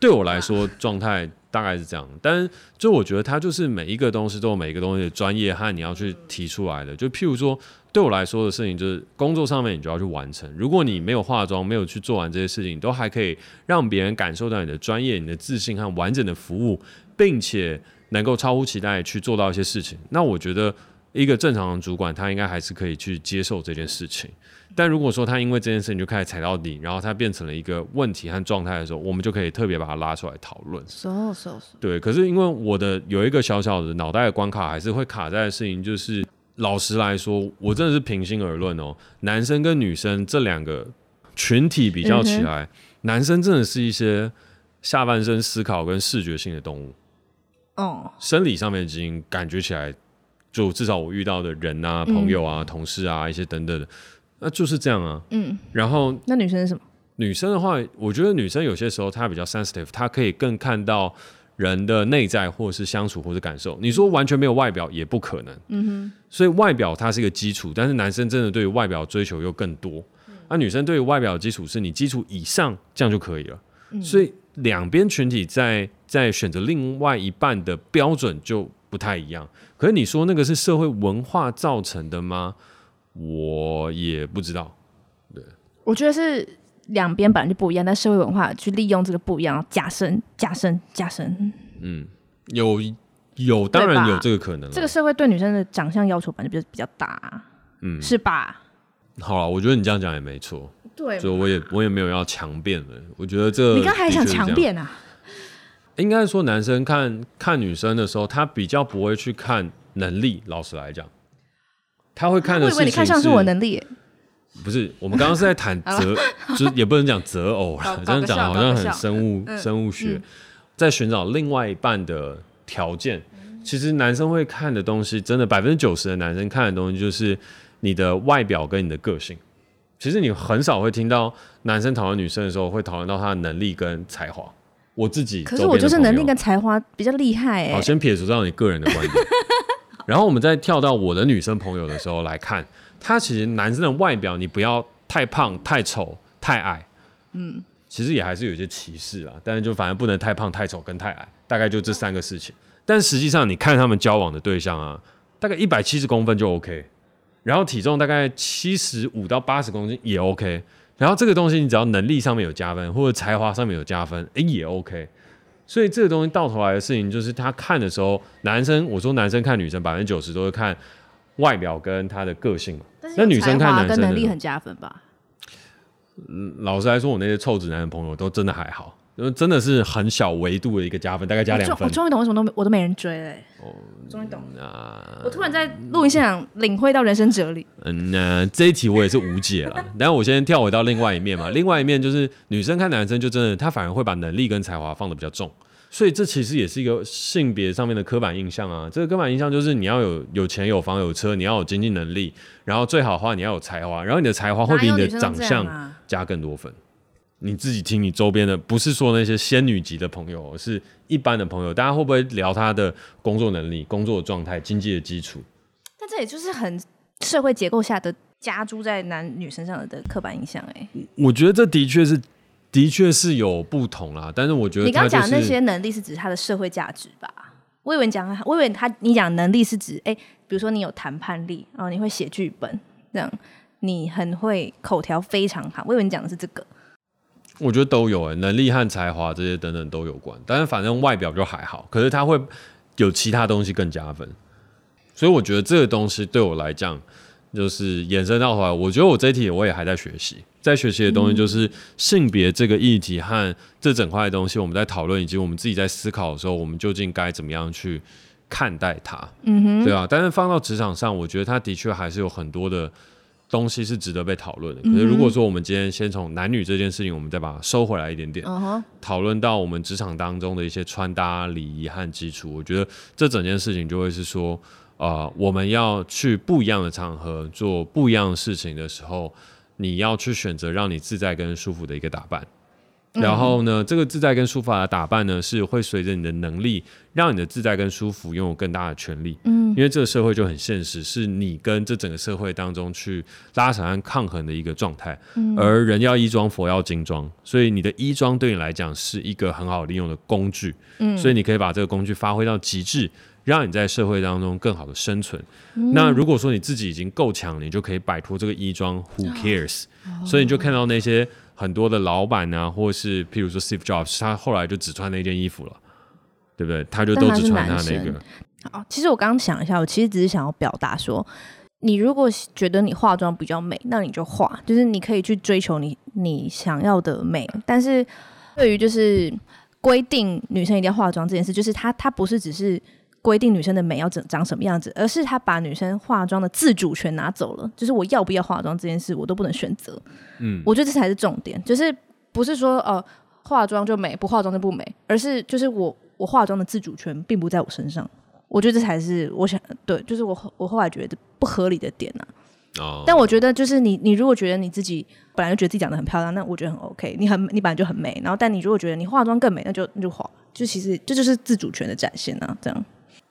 对我来说，状态大概是这样，但是就我觉得，它就是每一个东西都有每一个东西的专业和你要去提出来的。就譬如说，对我来说的事情，就是工作上面你就要去完成。如果你没有化妆，没有去做完这些事情，你都还可以让别人感受到你的专业、你的自信和完整的服务，并且能够超乎期待去做到一些事情。那我觉得，一个正常的主管，他应该还是可以去接受这件事情。但如果说他因为这件事情就开始踩到底，然后他变成了一个问题和状态的时候，我们就可以特别把它拉出来讨论。So, so, so. 对，可是因为我的有一个小小的脑袋的关卡，还是会卡在的事情，就是老实来说，我真的是平心而论哦，男生跟女生这两个群体比较起来，嗯、男生真的是一些下半身思考跟视觉性的动物。哦，生理上面的基因感觉起来，就至少我遇到的人啊、朋友啊、嗯、同事啊一些等等的。那就是这样啊，嗯，然后那女生是什么？女生的话，我觉得女生有些时候她比较 sensitive，她可以更看到人的内在，或者是相处，或者感受。你说完全没有外表也不可能，嗯哼。所以外表它是一个基础，但是男生真的对于外表追求又更多，那、女生对于外表的基础是你基础以上这样就可以了。嗯、所以两边群体在在选择另外一半的标准就不太一样。可是你说那个是社会文化造成的吗？我也不知道，对，我觉得是两边本来就不一样，但社会文化去利用这个不一样，加深、加深、加深。嗯，有有，当然有这个可能。这个社会对女生的长相要求本来就比较大，嗯，是吧？好了，我觉得你这样讲也没错，对，所以我也我也没有要强辩了。我觉得这你刚还想强辩啊？应该说，男生看看女生的时候，他比较不会去看能力。老实来讲。他会看的事情是，我以为你看上是我能力，不是？我们刚刚是在谈 (laughs) 择，就是也不能讲择偶了，这样讲好像很生物生物学，在寻找另外一半的条件。其实男生会看的东西，真的百分之九十的男生看的东西就是你的外表跟你的个性。其实你很少会听到男生讨论女生的时候会讨论到他的能力跟才华。我自己，可是我就是能力跟才华比较厉害哎。好，先撇除掉你个人的观点。(laughs) 然后我们再跳到我的女生朋友的时候来看，她其实男生的外表，你不要太胖、太丑、太矮，嗯，其实也还是有一些歧视啊。但是就反正不能太胖、太丑跟太矮，大概就这三个事情。但实际上你看他们交往的对象啊，大概一百七十公分就 OK，然后体重大概七十五到八十公斤也 OK，然后这个东西你只要能力上面有加分，或者才华上面有加分，诶也 OK。所以这个东西到头来的事情，就是他看的时候，男生我说男生看女生百分之九十都是看外表跟他的个性嘛。那女生看男生能力很加分吧？嗯，老实来说，我那些臭直男的朋友都真的还好，真的是很小维度的一个加分，大概加两分。我终于懂为什么都没我都没人追嘞。哦，终于懂了。我突然在录音现场领会到人生哲理。嗯，那这一题我也是无解了。(laughs) 然后我先跳回到另外一面嘛，另外一面就是女生看男生就真的，她反而会把能力跟才华放的比较重。所以这其实也是一个性别上面的刻板印象啊。这个刻板印象就是你要有有钱有房有车，你要有经济能力，然后最好的话你要有才华，然后你的才华会比你的长相加更多分。你自己听，你周边的不是说那些仙女级的朋友，是一般的朋友，大家会不会聊他的工作能力、工作的状态、经济的基础？但这也就是很社会结构下的加诸在男女身上的刻板印象、欸。哎，我觉得这的确是，的确是有不同啦。但是我觉得、就是、你刚刚讲的那些能力是指他的社会价值吧？我以为你讲，我以为他你讲能力是指，哎、欸，比如说你有谈判力，然后你会写剧本，这样你很会口条非常好。我以为你讲的是这个。我觉得都有诶、能力和才华这些等等都有关，但是反正外表就还好，可是他会有其他东西更加分，所以我觉得这个东西对我来讲，就是延伸到后来，我觉得我这一题我也还在学习，在学习的东西就是性别这个议题和这整块的东西，我们在讨论以及我们自己在思考的时候，我们究竟该怎么样去看待它，嗯哼，对啊，但是放到职场上，我觉得它的确还是有很多的。东西是值得被讨论的。可是如果说我们今天先从男女这件事情，我们再把它收回来一点点，讨论到我们职场当中的一些穿搭礼仪和基础，我觉得这整件事情就会是说，呃，我们要去不一样的场合做不一样的事情的时候，你要去选择让你自在跟舒服的一个打扮。然后呢，这个自在跟舒法的打扮呢，是会随着你的能力，让你的自在跟舒服拥有更大的权利。嗯，因为这个社会就很现实，是你跟这整个社会当中去拉扯和抗衡的一个状态。嗯，而人要衣装，佛要金装，所以你的衣装对你来讲是一个很好利用的工具。嗯，所以你可以把这个工具发挥到极致，让你在社会当中更好的生存。嗯，那如果说你自己已经够强，你就可以摆脱这个衣装。Who cares？哦，所以你就看到那些。很多的老板啊，或是譬如说 Steve Jobs，他后来就只穿那件衣服了，对不对？他就都只穿他那个。好，其实我刚刚想一下，我其实只是想要表达说，你如果觉得你化妆比较美，那你就化，就是你可以去追求你你想要的美。但是对于就是规定女生一定要化妆这件事，就是他他不是只是。规定女生的美要长长什么样子，而是他把女生化妆的自主权拿走了。就是我要不要化妆这件事，我都不能选择。嗯，我觉得这才是重点，就是不是说哦、呃、化妆就美，不化妆就不美，而是就是我我化妆的自主权并不在我身上。我觉得这才是我想对，就是我我后来觉得不合理的点呐、啊。哦，但我觉得就是你你如果觉得你自己本来就觉得自己长得很漂亮，那我觉得很 OK。你很你本来就很美，然后但你如果觉得你化妆更美，那就那就化，就其实这就是自主权的展现啊，这样。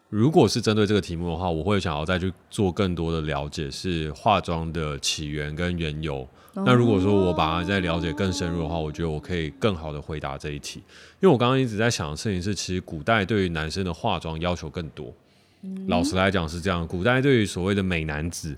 如果是针对这个题目的话，我会想要再去做更多的了解，是化妆的起源跟缘由。Oh. 那如果说我把它再了解更深入的话，我觉得我可以更好的回答这一题。因为我刚刚一直在想的事情是，其实古代对于男生的化妆要求更多。Mm -hmm. 老实来讲是这样，古代对于所谓的美男子，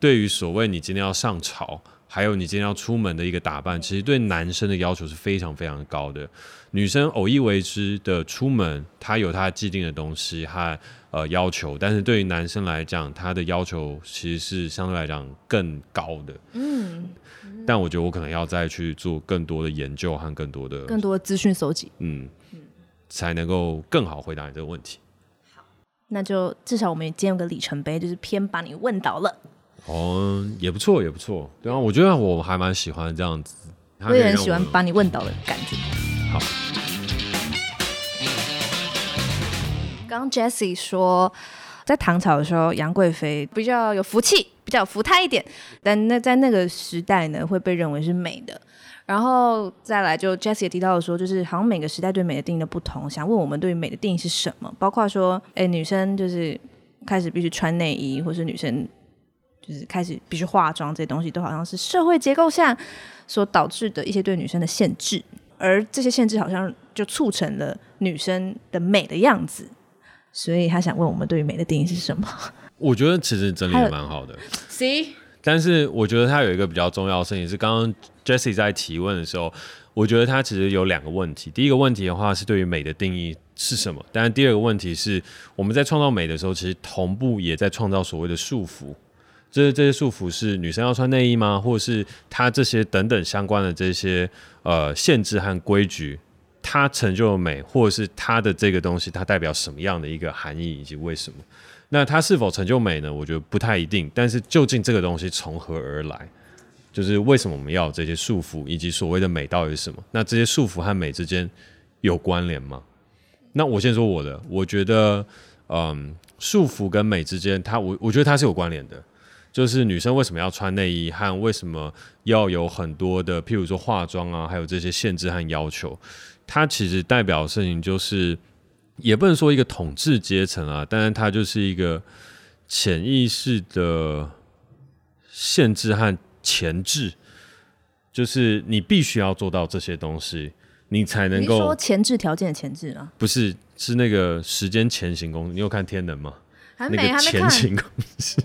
对于所谓你今天要上朝，还有你今天要出门的一个打扮，其实对男生的要求是非常非常高的。女生偶一为之的出门，她有她既定的东西和呃要求，但是对于男生来讲，他的要求其实是相对来讲更高的。嗯，但我觉得我可能要再去做更多的研究和更多的更多的资讯搜集，嗯，才能够更好回答你这个问题。好，那就至少我们今天有个里程碑，就是偏把你问倒了。哦，也不错，也不错。对啊，我觉得我还蛮喜欢这样子，我也很喜欢把你问倒的感觉。好，刚 Jessie 说，在唐朝的时候，杨贵妃比较有福气，比较有福态一点，但那在那个时代呢，会被认为是美的。然后再来，就 Jessie 也提到了说，就是好像每个时代对美的定义都不同。想问我们对于美的定义是什么？包括说，哎，女生就是开始必须穿内衣，或是女生就是开始必须化妆，这些东西都好像是社会结构下所导致的一些对女生的限制。而这些限制好像就促成了女生的美的样子，所以他想问我们对于美的定义是什么？(laughs) 我觉得其实整理也蛮好的。C，但是我觉得他有一个比较重要的事情是，刚刚 Jessie 在提问的时候，我觉得他其实有两个问题。第一个问题的话是对于美的定义是什么？但是第二个问题是我们在创造美的时候，其实同步也在创造所谓的束缚。这这些束缚是女生要穿内衣吗？或者是她这些等等相关的这些呃限制和规矩，它成就了美，或者是它的这个东西它代表什么样的一个含义以及为什么？那它是否成就美呢？我觉得不太一定。但是究竟这个东西从何而来？就是为什么我们要这些束缚，以及所谓的美到底是什么？那这些束缚和美之间有关联吗？那我先说我的，我觉得，嗯，束缚跟美之间，它我我觉得它是有关联的。就是女生为什么要穿内衣，和为什么要有很多的，譬如说化妆啊，还有这些限制和要求，它其实代表的事情就是，也不能说一个统治阶层啊，但是它就是一个潜意识的限制和前置，就是你必须要做到这些东西，你才能够。说前置条件的前置啊？不是，是那个时间前行公式。你有看天能吗？(laughs) 那个前行公式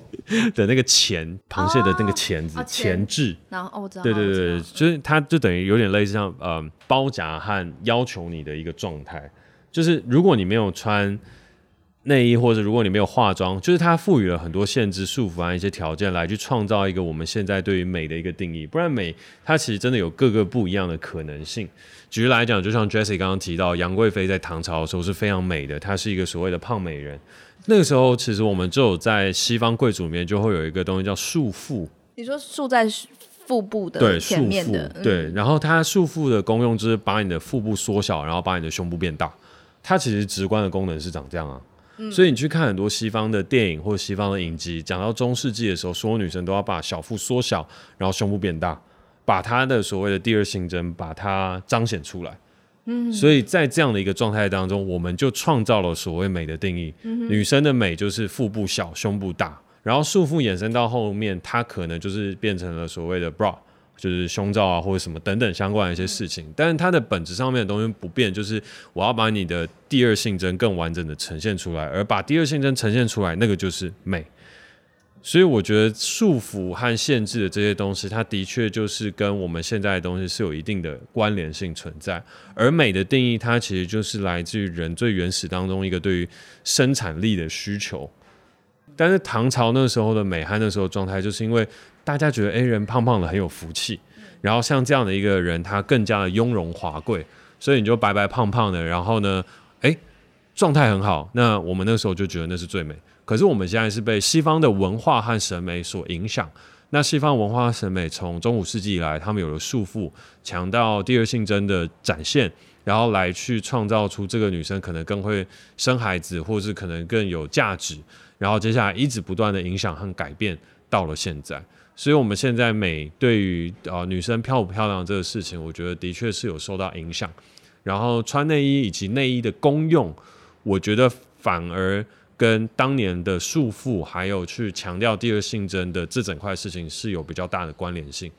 的那个钳，螃蟹的那个钳子钳、哦、置。然后哦，我知道。对对对，就是它就等于有点类似像呃包夹和要求你的一个状态，就是如果你没有穿。内衣，或者如果你没有化妆，就是它赋予了很多限制、束缚啊一些条件来去创造一个我们现在对于美的一个定义。不然美它其实真的有各个不一样的可能性。举例来讲，就像 Jessie 刚刚提到，杨贵妃在唐朝的时候是非常美的，她是一个所谓的胖美人。那个时候，其实我们就有在西方贵族里面就会有一个东西叫束缚。你说束在腹部的前面的，对，束缚，对，然后它束缚的功用就是把你的腹部缩小，然后把你的胸部变大。它其实直观的功能是长这样啊。所以你去看很多西方的电影或者西方的影集，讲到中世纪的时候，所有女生都要把小腹缩小，然后胸部变大，把她的所谓的第二性征把它彰显出来。嗯，所以在这样的一个状态当中，我们就创造了所谓美的定义。女生的美就是腹部小，胸部大，然后束缚衍生到后面，它可能就是变成了所谓的 bra。就是胸罩啊，或者什么等等相关的一些事情，但是它的本质上面的东西不变，就是我要把你的第二性征更完整的呈现出来，而把第二性征呈现出来，那个就是美。所以我觉得束缚和限制的这些东西，它的确就是跟我们现在的东西是有一定的关联性存在。而美的定义，它其实就是来自于人最原始当中一个对于生产力的需求。但是唐朝那时候的美和那时候状态，就是因为大家觉得，哎，人胖胖的很有福气，然后像这样的一个人，他更加的雍容华贵，所以你就白白胖胖的，然后呢，哎，状态很好。那我们那时候就觉得那是最美。可是我们现在是被西方的文化和审美所影响。那西方文化审美从中古世纪以来，他们有了束缚，强调第二性征的展现，然后来去创造出这个女生可能更会生孩子，或是可能更有价值。然后接下来一直不断的影响和改变，到了现在，所以我们现在美对于呃女生漂不漂亮这个事情，我觉得的确是有受到影响。然后穿内衣以及内衣的功用，我觉得反而跟当年的束缚，还有去强调第二性征的这整块事情是有比较大的关联性。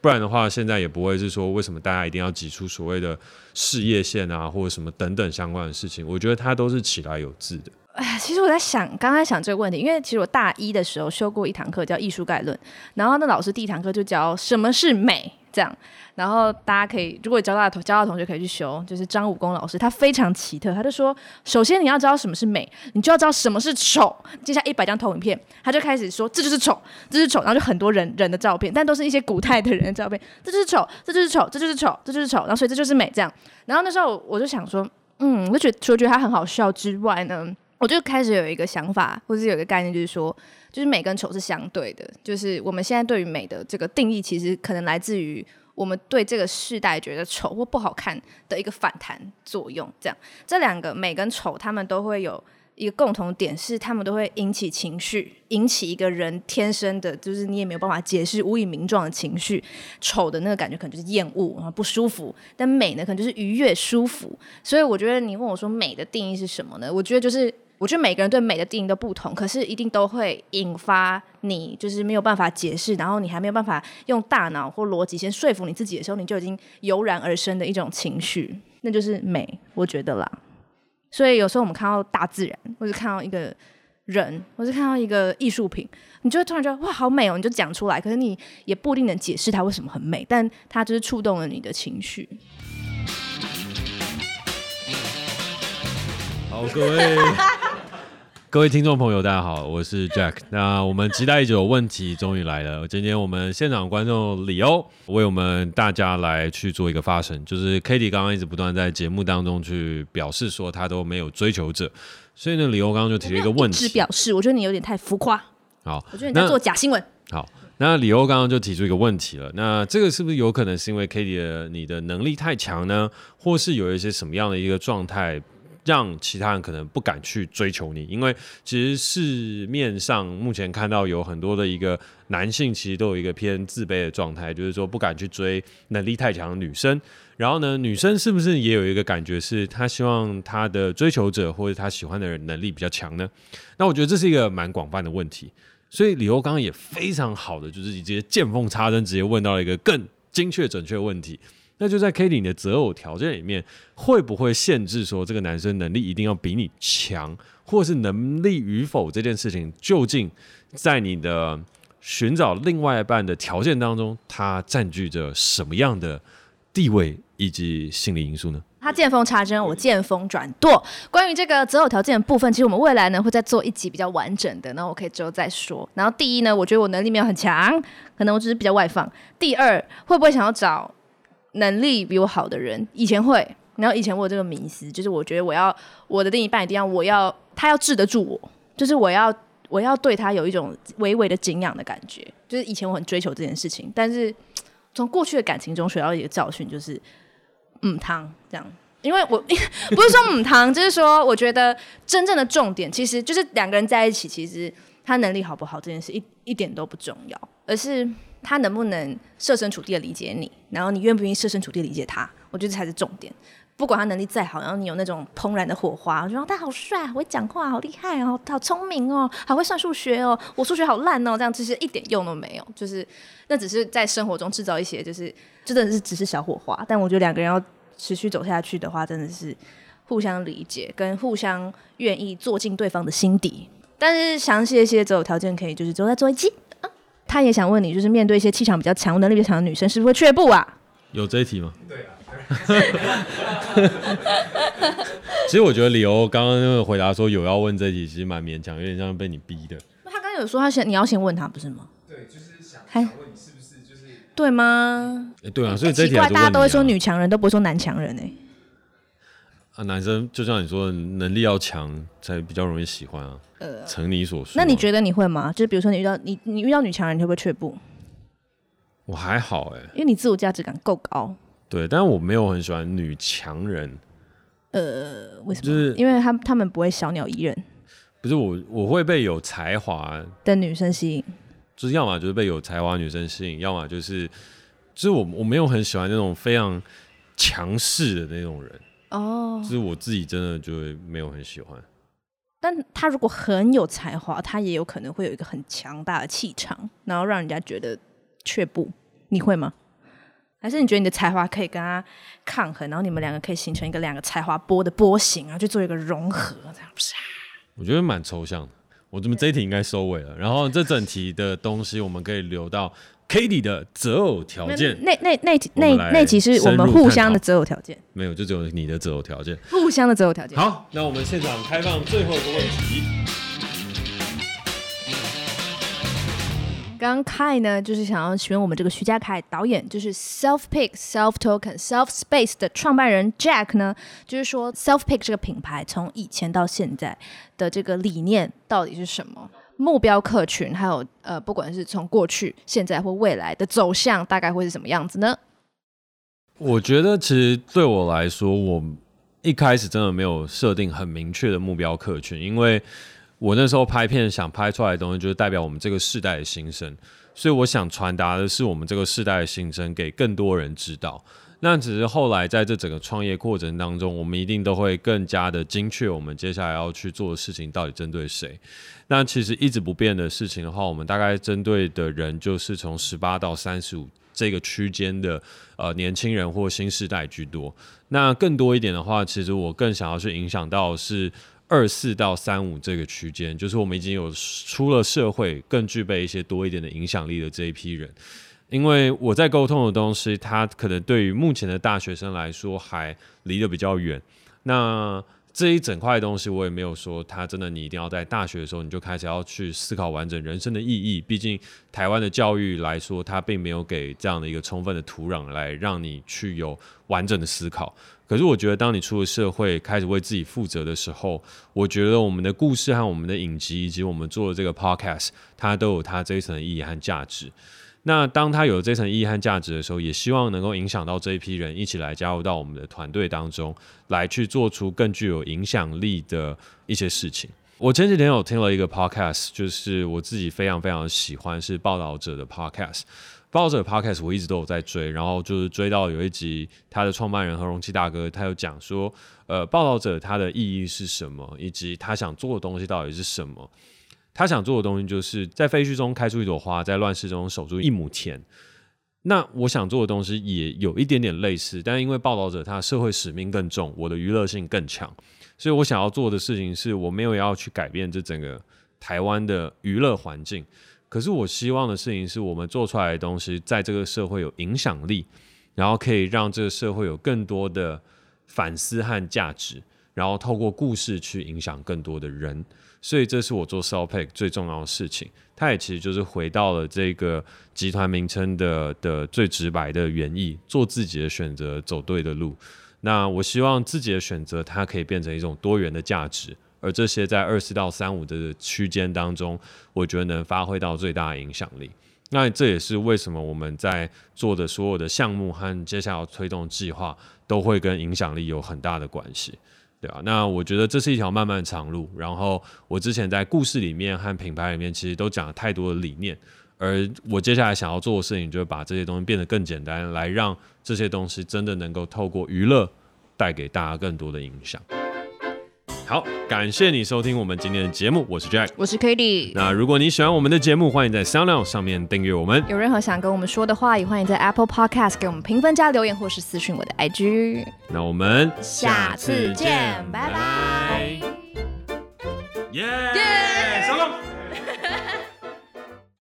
不然的话，现在也不会是说为什么大家一定要挤出所谓的事业线啊，或者什么等等相关的事情。我觉得它都是起来有自的。哎，其实我在想，刚才想这个问题，因为其实我大一的时候修过一堂课叫《艺术概论》，然后那老师第一堂课就教什么是美，这样，然后大家可以，如果交大同交大同学可以去修，就是张武功老师，他非常奇特，他就说，首先你要知道什么是美，你就要知道什么是丑。接下来一百张投影片，他就开始说，这就是丑，这是丑，然后就很多人人的照片，但都是一些古代的人的照片，这就是丑，这就是丑，这就是丑，这就是丑，然后所以这就是美，这样。然后那时候我就想说，嗯，我就觉得除了觉得他很好笑之外呢。我就开始有一个想法，或者是有一个概念，就是说，就是美跟丑是相对的。就是我们现在对于美的这个定义，其实可能来自于我们对这个世代觉得丑或不好看的一个反弹作用。这样，这两个美跟丑，他们都会有一个共同点，是他们都会引起情绪，引起一个人天生的，就是你也没有办法解释、无以名状的情绪。丑的那个感觉可能就是厌恶啊，不舒服；但美呢，可能就是愉悦、舒服。所以我觉得你问我说美的定义是什么呢？我觉得就是。我觉得每个人对美的定义都不同，可是一定都会引发你就是没有办法解释，然后你还没有办法用大脑或逻辑先说服你自己的时候，你就已经油然而生的一种情绪，那就是美，我觉得啦。所以有时候我们看到大自然，或是看到一个人，或是看到一个艺术品，你就会突然觉得哇，好美哦，你就讲出来，可是你也不一定能解释它为什么很美，但它就是触动了你的情绪。好，各位。各位听众朋友，大家好，我是 Jack。(laughs) 那我们期待已久的问题终于来了。今天我们现场观众李欧为我们大家来去做一个发声，就是 Katy 刚刚一直不断在节目当中去表示说他都没有追求者，所以呢，李欧刚刚就提了一个问题，只表示我觉得你有点太浮夸。好，我觉得你在做假新闻。好，那李欧刚刚就提出一个问题了，那这个是不是有可能是因为 Katy 你的能力太强呢，或是有一些什么样的一个状态？让其他人可能不敢去追求你，因为其实市面上目前看到有很多的一个男性，其实都有一个偏自卑的状态，就是说不敢去追能力太强的女生。然后呢，女生是不是也有一个感觉，是她希望她的追求者或者她喜欢的人能力比较强呢？那我觉得这是一个蛮广泛的问题。所以李欧刚刚也非常好的，就是直接见缝插针，直接问到了一个更精确准确的问题。那就在 Cady 你的择偶条件里面，会不会限制说这个男生能力一定要比你强，或是能力与否这件事情，究竟在你的寻找另外一半的条件当中，他占据着什么样的地位以及心理因素呢？他见缝插针，我见风转舵。关于这个择偶条件的部分，其实我们未来呢会再做一集比较完整的，那我可以之后再说。然后第一呢，我觉得我能力没有很强，可能我只是比较外放。第二，会不会想要找？能力比我好的人，以前会，然后以前我有这个迷思，就是我觉得我要我的另一半一定要我要他要治得住我，就是我要我要对他有一种微微的敬仰的感觉，就是以前我很追求这件事情，但是从过去的感情中学到一个教训，就是母汤这样，因为我 (laughs) 不是说母汤，就是说我觉得真正的重点其实就是两个人在一起，其实他能力好不好这件事一一点都不重要，而是。他能不能设身处地的理解你，然后你愿不愿意设身处地理解他？我觉得这才是重点。不管他能力再好，然后你有那种怦然的火花，我觉得他好帅，会讲话，好厉害哦，好聪明哦，好会算数学哦，我数学好烂哦，这样其实一点用都没有。就是那只是在生活中制造一些，就是真的是只是小火花。但我觉得两个人要持续走下去的话，真的是互相理解，跟互相愿意做进对方的心底。但是详细一些择偶条件可以就是之后再做一期。他也想问你，就是面对一些气场比较强、能力比较强的女生，是不是会却步啊？有这一题吗？对啊。其实我觉得李欧刚刚那个回答说有要问这一题，其实蛮勉强，有点像被你逼的。他刚刚有说他先你要先问他，不是吗？对，就是想问你是不是就是对吗？欸、对啊，所以这一题、啊欸、奇怪，大家都会说女强人，都不会说男强人哎、欸。啊，男生就像你说的，能力要强才比较容易喜欢啊。呃，成你所说、啊。那你觉得你会吗？就是比如说你遇到你你遇到女强人，你会不会却步？我还好哎、欸，因为你自我价值感够高。对，但是我没有很喜欢女强人。呃，为什么？就是因为他他们不会小鸟依人。不是我，我会被有才华的女生吸引。就是要么就是被有才华女生吸引，要么就是就是我我没有很喜欢那种非常强势的那种人。哦，就是我自己真的就会没有很喜欢，但他如果很有才华，他也有可能会有一个很强大的气场，然后让人家觉得却步。你会吗？还是你觉得你的才华可以跟他抗衡，然后你们两个可以形成一个两个才华波的波形，然后去做一个融合，这样不是？我觉得蛮抽象的。我这么这一题应该收尾了，然后这整题的东西我们可以留到。Cady 的择偶条件，那那那那那那集是我们互相的择偶条件，没有，就只有你的择偶条件，互相的择偶条件。好，那我们现场开放最后一个问题。刚刚 Kai 呢，就是想要询问我们这个徐家凯导演，就是 Self Pick Self Token Self Space 的创办人 Jack 呢，就是说 Self Pick 这个品牌从以前到现在的这个理念到底是什么？目标客群，还有呃，不管是从过去、现在或未来的走向，大概会是什么样子呢？我觉得其实对我来说，我一开始真的没有设定很明确的目标客群，因为我那时候拍片想拍出来的东西，就是代表我们这个世代的新生，所以我想传达的是我们这个世代的新生给更多人知道。那只是后来在这整个创业过程当中，我们一定都会更加的精确，我们接下来要去做的事情到底针对谁。那其实一直不变的事情的话，我们大概针对的人就是从十八到三十五这个区间的呃年轻人或新世代居多。那更多一点的话，其实我更想要去影响到是二四到三五这个区间，就是我们已经有出了社会，更具备一些多一点的影响力的这一批人。因为我在沟通的东西，它可能对于目前的大学生来说还离得比较远。那这一整块东西，我也没有说它真的你一定要在大学的时候你就开始要去思考完整人生的意义。毕竟台湾的教育来说，它并没有给这样的一个充分的土壤来让你去有完整的思考。可是我觉得，当你出了社会，开始为自己负责的时候，我觉得我们的故事和我们的影集，以及我们做的这个 podcast，它都有它这一层的意义和价值。那当他有这层意义和价值的时候，也希望能够影响到这一批人一起来加入到我们的团队当中，来去做出更具有影响力的一些事情。我前几天有听了一个 podcast，就是我自己非常非常喜欢，是报道者的 podcast。报道者的 podcast 我一直都有在追，然后就是追到有一集，他的创办人何荣七大哥，他有讲说，呃，报道者他的意义是什么，以及他想做的东西到底是什么。他想做的东西就是在废墟中开出一朵花，在乱世中守住一亩田。那我想做的东西也有一点点类似，但因为报道者他社会使命更重，我的娱乐性更强，所以我想要做的事情是我没有要去改变这整个台湾的娱乐环境，可是我希望的事情是我们做出来的东西在这个社会有影响力，然后可以让这个社会有更多的反思和价值，然后透过故事去影响更多的人。所以这是我做 SOULPACK 最重要的事情，它也其实就是回到了这个集团名称的的最直白的原意，做自己的选择，走对的路。那我希望自己的选择，它可以变成一种多元的价值，而这些在二四到三五的区间当中，我觉得能发挥到最大的影响力。那这也是为什么我们在做的所有的项目和接下来推动计划，都会跟影响力有很大的关系。对啊，那我觉得这是一条漫漫长路。然后我之前在故事里面和品牌里面，其实都讲了太多的理念。而我接下来想要做的事情，就是把这些东西变得更简单，来让这些东西真的能够透过娱乐带给大家更多的影响。好，感谢你收听我们今天的节目，我是 Jack，我是 katy。那如果你喜欢我们的节目，欢迎在 SoundOn 上面订阅我们。有任何想跟我们说的话，也欢迎在 Apple Podcast 给我们评分加留言，或是私讯我的 IG。那我们下次见，拜拜。耶！